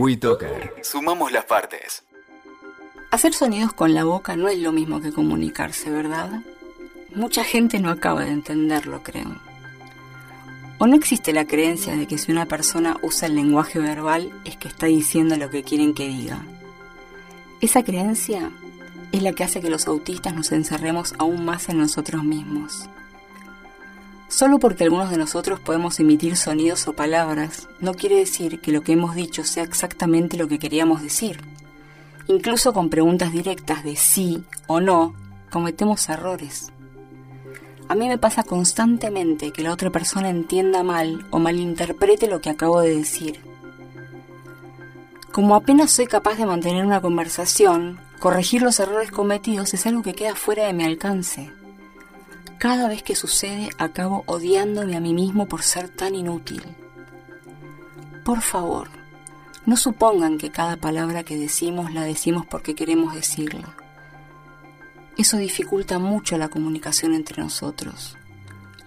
WeToker. Sumamos las partes. Hacer sonidos con la boca no es lo mismo que comunicarse, ¿verdad? Mucha gente no acaba de entenderlo, creo. ¿O no existe la creencia de que si una persona usa el lenguaje verbal es que está diciendo lo que quieren que diga? Esa creencia es la que hace que los autistas nos encerremos aún más en nosotros mismos. Solo porque algunos de nosotros podemos emitir sonidos o palabras, no quiere decir que lo que hemos dicho sea exactamente lo que queríamos decir. Incluso con preguntas directas de sí o no, cometemos errores. A mí me pasa constantemente que la otra persona entienda mal o malinterprete lo que acabo de decir. Como apenas soy capaz de mantener una conversación, corregir los errores cometidos es algo que queda fuera de mi alcance. Cada vez que sucede acabo odiándome a mí mismo por ser tan inútil. Por favor, no supongan que cada palabra que decimos la decimos porque queremos decirla. Eso dificulta mucho la comunicación entre nosotros.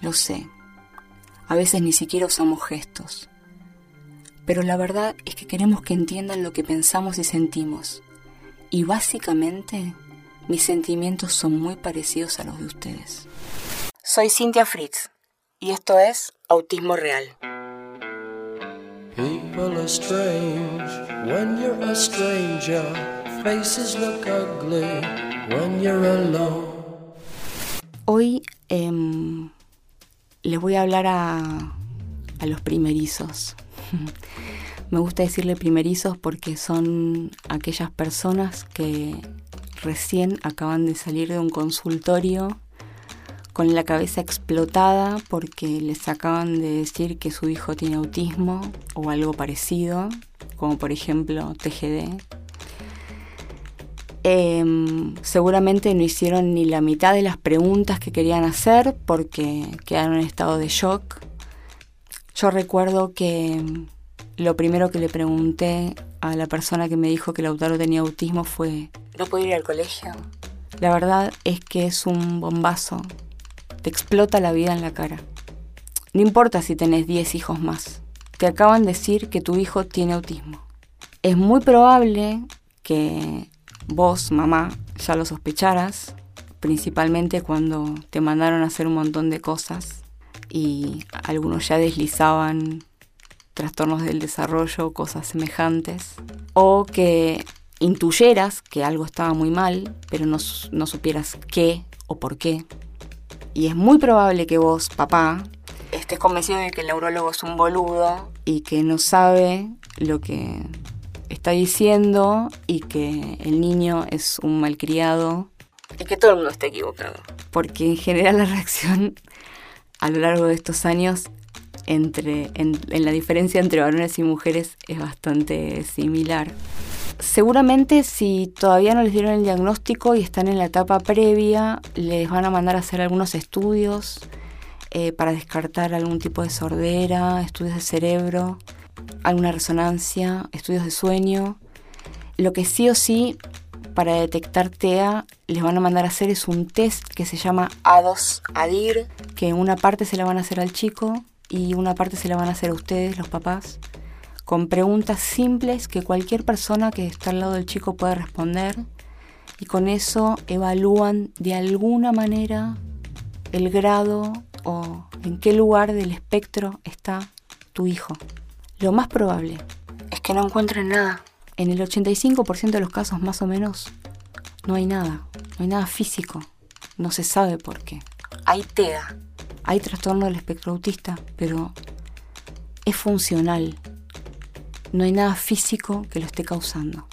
Lo sé. A veces ni siquiera usamos gestos. Pero la verdad es que queremos que entiendan lo que pensamos y sentimos. Y básicamente, mis sentimientos son muy parecidos a los de ustedes. Soy Cintia Fritz y esto es Autismo Real. People are strange when you're a stranger. Faces look ugly when you're alone. Hoy eh, les voy a hablar a, a los primerizos. Me gusta decirle primerizos porque son aquellas personas que recién acaban de salir de un consultorio con la cabeza explotada porque les acaban de decir que su hijo tiene autismo o algo parecido, como por ejemplo TGD. Em, seguramente no hicieron ni la mitad de las preguntas que querían hacer porque quedaron en estado de shock. Yo recuerdo que lo primero que le pregunté a la persona que me dijo que Lautaro tenía autismo fue, ¿no puedo ir al colegio? La verdad es que es un bombazo te explota la vida en la cara. No importa si tenés 10 hijos más, te acaban de decir que tu hijo tiene autismo. Es muy probable que vos, mamá, ya lo sospecharas, principalmente cuando te mandaron a hacer un montón de cosas y algunos ya deslizaban trastornos del desarrollo, cosas semejantes, o que intuyeras que algo estaba muy mal, pero no, no supieras qué o por qué. Y es muy probable que vos, papá, estés convencido de que el neurólogo es un boludo y que no sabe lo que está diciendo y que el niño es un malcriado y que todo el mundo está equivocado. Porque en general la reacción a lo largo de estos años entre, en la diferencia entre varones y mujeres es bastante similar. Seguramente si todavía no les dieron el diagnóstico y están en la etapa previa, les van a mandar a hacer algunos estudios eh, para descartar algún tipo de sordera, estudios de cerebro, alguna resonancia, estudios de sueño. Lo que sí o sí para detectar TEA les van a mandar a hacer es un test que se llama A2-ADIR, que una parte se la van a hacer al chico y una parte se la van a hacer a ustedes, los papás con preguntas simples que cualquier persona que está al lado del chico puede responder y con eso evalúan de alguna manera el grado o en qué lugar del espectro está tu hijo. Lo más probable es que no encuentren nada. En el 85% de los casos más o menos no hay nada, no hay nada físico, no se sabe por qué. Hay TEA, hay trastorno del espectro autista, pero es funcional, no hay nada físico que lo esté causando.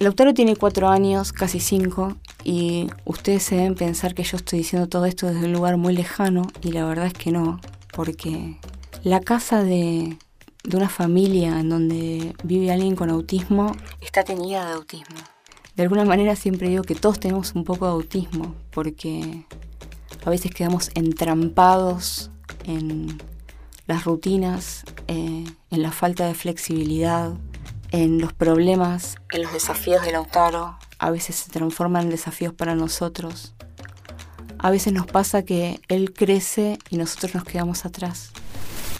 Lautaro tiene cuatro años, casi cinco, y ustedes se deben pensar que yo estoy diciendo todo esto desde un lugar muy lejano, y la verdad es que no, porque la casa de, de una familia en donde vive alguien con autismo está teñida de autismo. De alguna manera siempre digo que todos tenemos un poco de autismo, porque a veces quedamos entrampados en las rutinas, eh, en la falta de flexibilidad, en los problemas, en los desafíos de Lautaro. A veces se transforman en desafíos para nosotros. A veces nos pasa que él crece y nosotros nos quedamos atrás.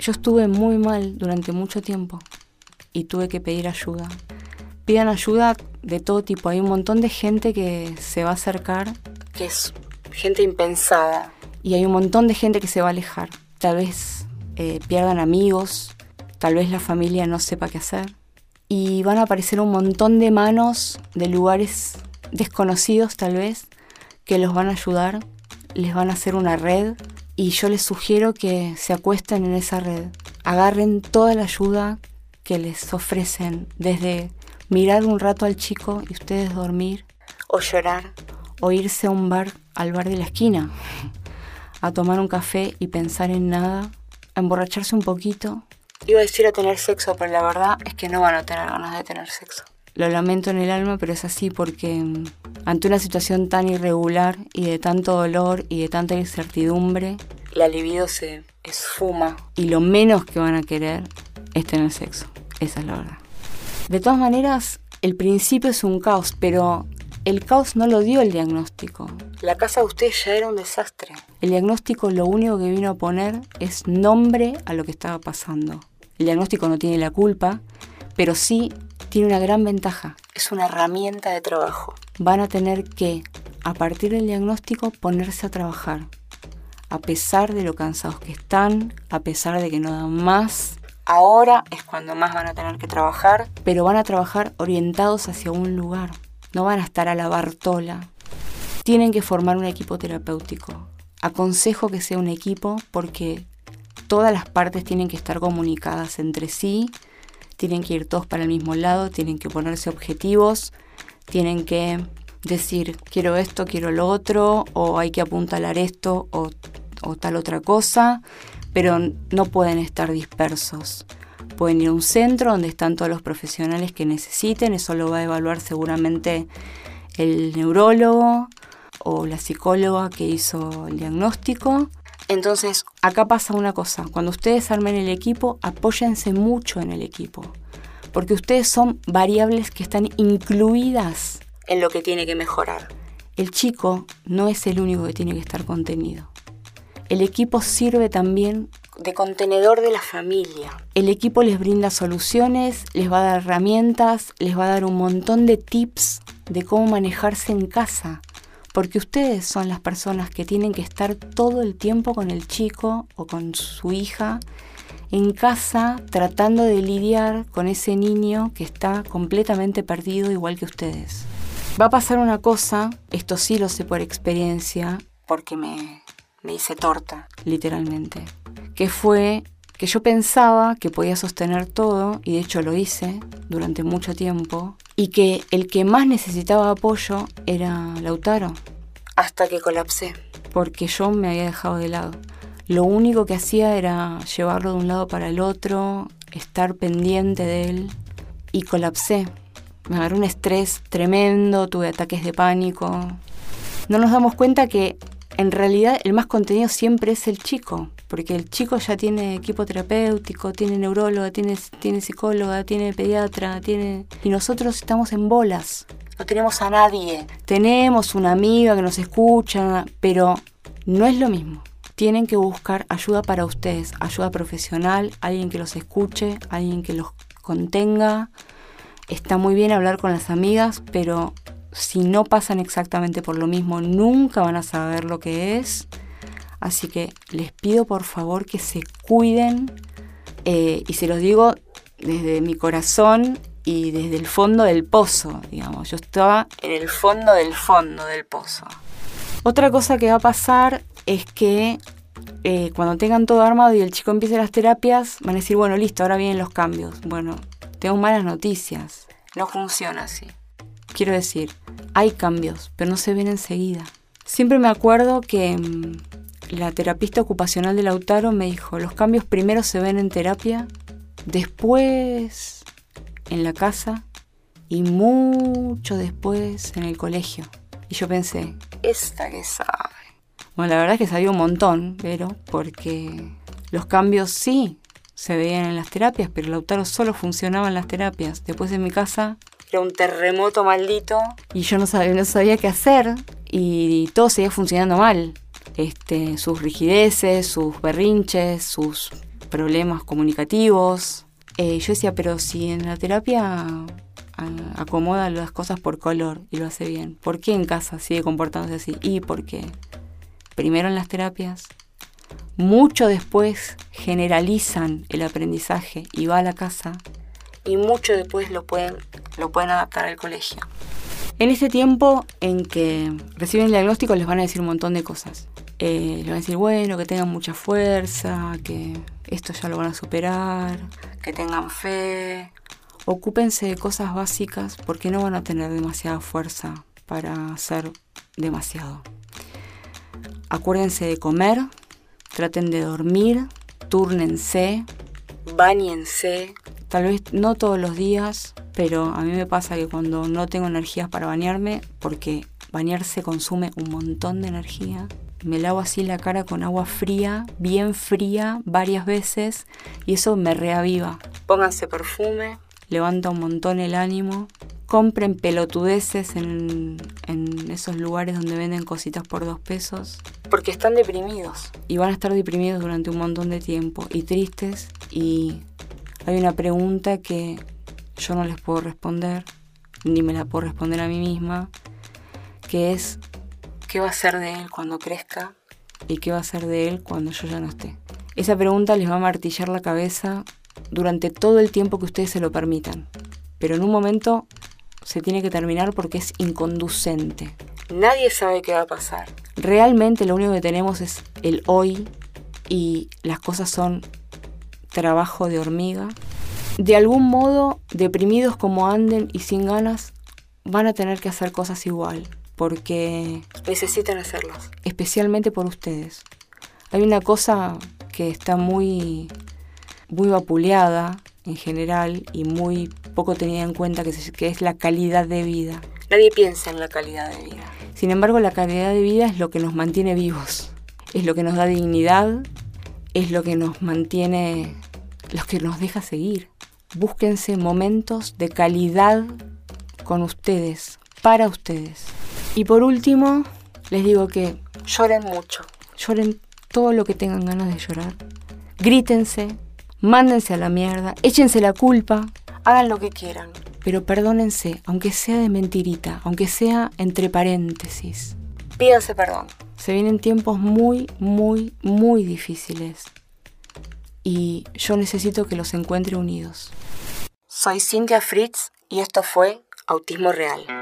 Yo estuve muy mal durante mucho tiempo. y tuve que pedir ayuda. Pidan ayuda de todo tipo. Hay un montón de gente que se va a acercar, que es gente impensada. Y hay un montón de gente que se va a alejar. Tal vez eh, pierdan amigos, tal vez la familia no sepa qué hacer. Y van a aparecer un montón de manos de lugares desconocidos tal vez que los van a ayudar, les van a hacer una red y yo les sugiero que se acuesten en esa red, agarren toda la ayuda que les ofrecen, desde mirar un rato al chico y ustedes dormir, o llorar, o irse a un bar, al bar de la esquina, a tomar un café y pensar en nada, a emborracharse un poquito. Iba a decir a tener sexo, pero la verdad es que no van a tener ganas de tener sexo. Lo lamento en el alma, pero es así porque mm, ante una situación tan irregular y de tanto dolor y de tanta incertidumbre, la libido se esfuma y lo menos que van a querer es tener sexo. Esa es la verdad. De todas maneras, el principio es un caos, pero el caos no lo dio el diagnóstico. La casa de ustedes ya era un desastre. El diagnóstico lo único que vino a poner es nombre a lo que estaba pasando. El diagnóstico no tiene la culpa, pero sí tiene una gran ventaja. Es una herramienta de trabajo. Van a tener que, a partir del diagnóstico, ponerse a trabajar. A pesar de lo cansados que están, a pesar de que no dan más. Ahora es cuando más van a tener que trabajar, pero van a trabajar orientados hacia un lugar. No van a estar a la bartola. Tienen que formar un equipo terapéutico. Aconsejo que sea un equipo porque todas las partes tienen que estar comunicadas entre sí tienen que ir todos para el mismo lado, tienen que ponerse objetivos, tienen que decir quiero esto, quiero lo otro, o hay que apuntalar esto o, o tal otra cosa, pero no pueden estar dispersos. Pueden ir a un centro donde están todos los profesionales que necesiten, eso lo va a evaluar seguramente el neurólogo o la psicóloga que hizo el diagnóstico entonces, acá pasa una cosa, cuando ustedes armen el equipo, apóyense mucho en el equipo, porque ustedes son variables que están incluidas en lo que tiene que mejorar. El chico no es el único que tiene que estar contenido. El equipo sirve también de contenedor de la familia. El equipo les brinda soluciones, les va a dar herramientas, les va a dar un montón de tips de cómo manejarse en casa, porque ustedes son las personas que tienen que estar todo el tiempo con el chico o con su hija en casa tratando de lidiar con ese niño que está completamente perdido igual que ustedes. Va a pasar una cosa, esto sí lo sé por experiencia, porque me, me hice torta, literalmente, que fue que yo pensaba que podía sostener todo, y de hecho lo hice durante mucho tiempo, y que el que más necesitaba apoyo era Lautaro. Hasta que colapsé, porque yo me había dejado de lado. Lo único que hacía era llevarlo de un lado para el otro, estar pendiente de él, y colapsé. Me agarró un estrés tremendo, tuve ataques de pánico. No nos damos cuenta que en realidad el más contenido siempre es el chico, porque el chico ya tiene equipo terapéutico, tiene neuróloga, tiene, tiene psicóloga, tiene pediatra, tiene... Y nosotros estamos en bolas. No tenemos a nadie. Tenemos una amiga que nos escucha, pero no es lo mismo. Tienen que buscar ayuda para ustedes, ayuda profesional, alguien que los escuche, alguien que los contenga. Está muy bien hablar con las amigas, pero si no pasan exactamente por lo mismo, nunca van a saber lo que es. Así que les pido por favor que se cuiden eh, y se los digo desde mi corazón y desde el fondo del pozo, digamos. Yo estaba en el fondo del fondo del pozo. Otra cosa que va a pasar es que eh, cuando tengan todo armado y el chico empiece las terapias, van a decir, bueno, listo, ahora vienen los cambios. Bueno, tengo malas noticias. No funciona así. Quiero decir, hay cambios, pero no se ven enseguida. Siempre me acuerdo que mm, la terapista ocupacional de Lautaro me dijo, los cambios primero se ven en terapia, después en la casa y mucho después en el colegio. Y yo pensé, esta que sabe. Bueno, la verdad es que sabía un montón, pero porque los cambios sí se veían en las terapias, pero Lautaro solo funcionaba en las terapias. Después en mi casa era un terremoto maldito y yo no sabía, no sabía qué hacer y todo seguía funcionando mal este, sus rigideces, sus berrinches, sus problemas comunicativos. Eh, yo decía, pero si en la terapia acomoda las cosas por color y lo hace bien, ¿por qué en casa sigue comportándose así? Y porque primero en las terapias, mucho después generalizan el aprendizaje y va a la casa y mucho después lo pueden, lo pueden adaptar al colegio. En ese tiempo en que reciben el diagnóstico les van a decir un montón de cosas. Eh, les van a decir, bueno, que tengan mucha fuerza, que esto ya lo van a superar, que tengan fe. Ocúpense de cosas básicas porque no van a tener demasiada fuerza para hacer demasiado. Acuérdense de comer, traten de dormir, turnense, bañense, tal vez no todos los días, pero a mí me pasa que cuando no tengo energías para bañarme, porque bañarse consume un montón de energía, me lavo así la cara con agua fría, bien fría, varias veces, y eso me reaviva. Pónganse perfume, levanta un montón el ánimo. Compren pelotudeces en, en esos lugares donde venden cositas por dos pesos. Porque están deprimidos. Y van a estar deprimidos durante un montón de tiempo. Y tristes. Y hay una pregunta que yo no les puedo responder, ni me la puedo responder a mí misma, que es, ¿qué va a ser de él cuando crezca? ¿Y qué va a ser de él cuando yo ya no esté? Esa pregunta les va a martillar la cabeza durante todo el tiempo que ustedes se lo permitan. Pero en un momento se tiene que terminar porque es inconducente. Nadie sabe qué va a pasar. Realmente lo único que tenemos es el hoy y las cosas son trabajo de hormiga. De algún modo, deprimidos como anden y sin ganas, van a tener que hacer cosas igual, porque necesitan hacerlas, especialmente por ustedes. Hay una cosa que está muy, muy vapuleada en general y muy poco tenida en cuenta, que, que es la calidad de vida. Nadie piensa en la calidad de vida. Sin embargo, la calidad de vida es lo que nos mantiene vivos, es lo que nos da dignidad, es lo que nos mantiene, lo que nos deja seguir. Búsquense momentos de calidad con ustedes, para ustedes. Y por último, les digo que lloren mucho, lloren todo lo que tengan ganas de llorar, grítense, mándense a la mierda, échense la culpa, hagan lo que quieran, pero perdónense, aunque sea de mentirita, aunque sea entre paréntesis. Pídanse perdón. Se vienen tiempos muy, muy, muy difíciles. Y yo necesito que los encuentre unidos. Soy Cynthia Fritz y esto fue Autismo Real.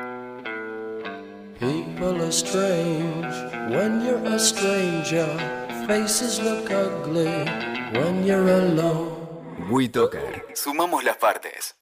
People are strange when you're a stranger. Faces look ugly when you're alone. WeToker. Sumamos las partes.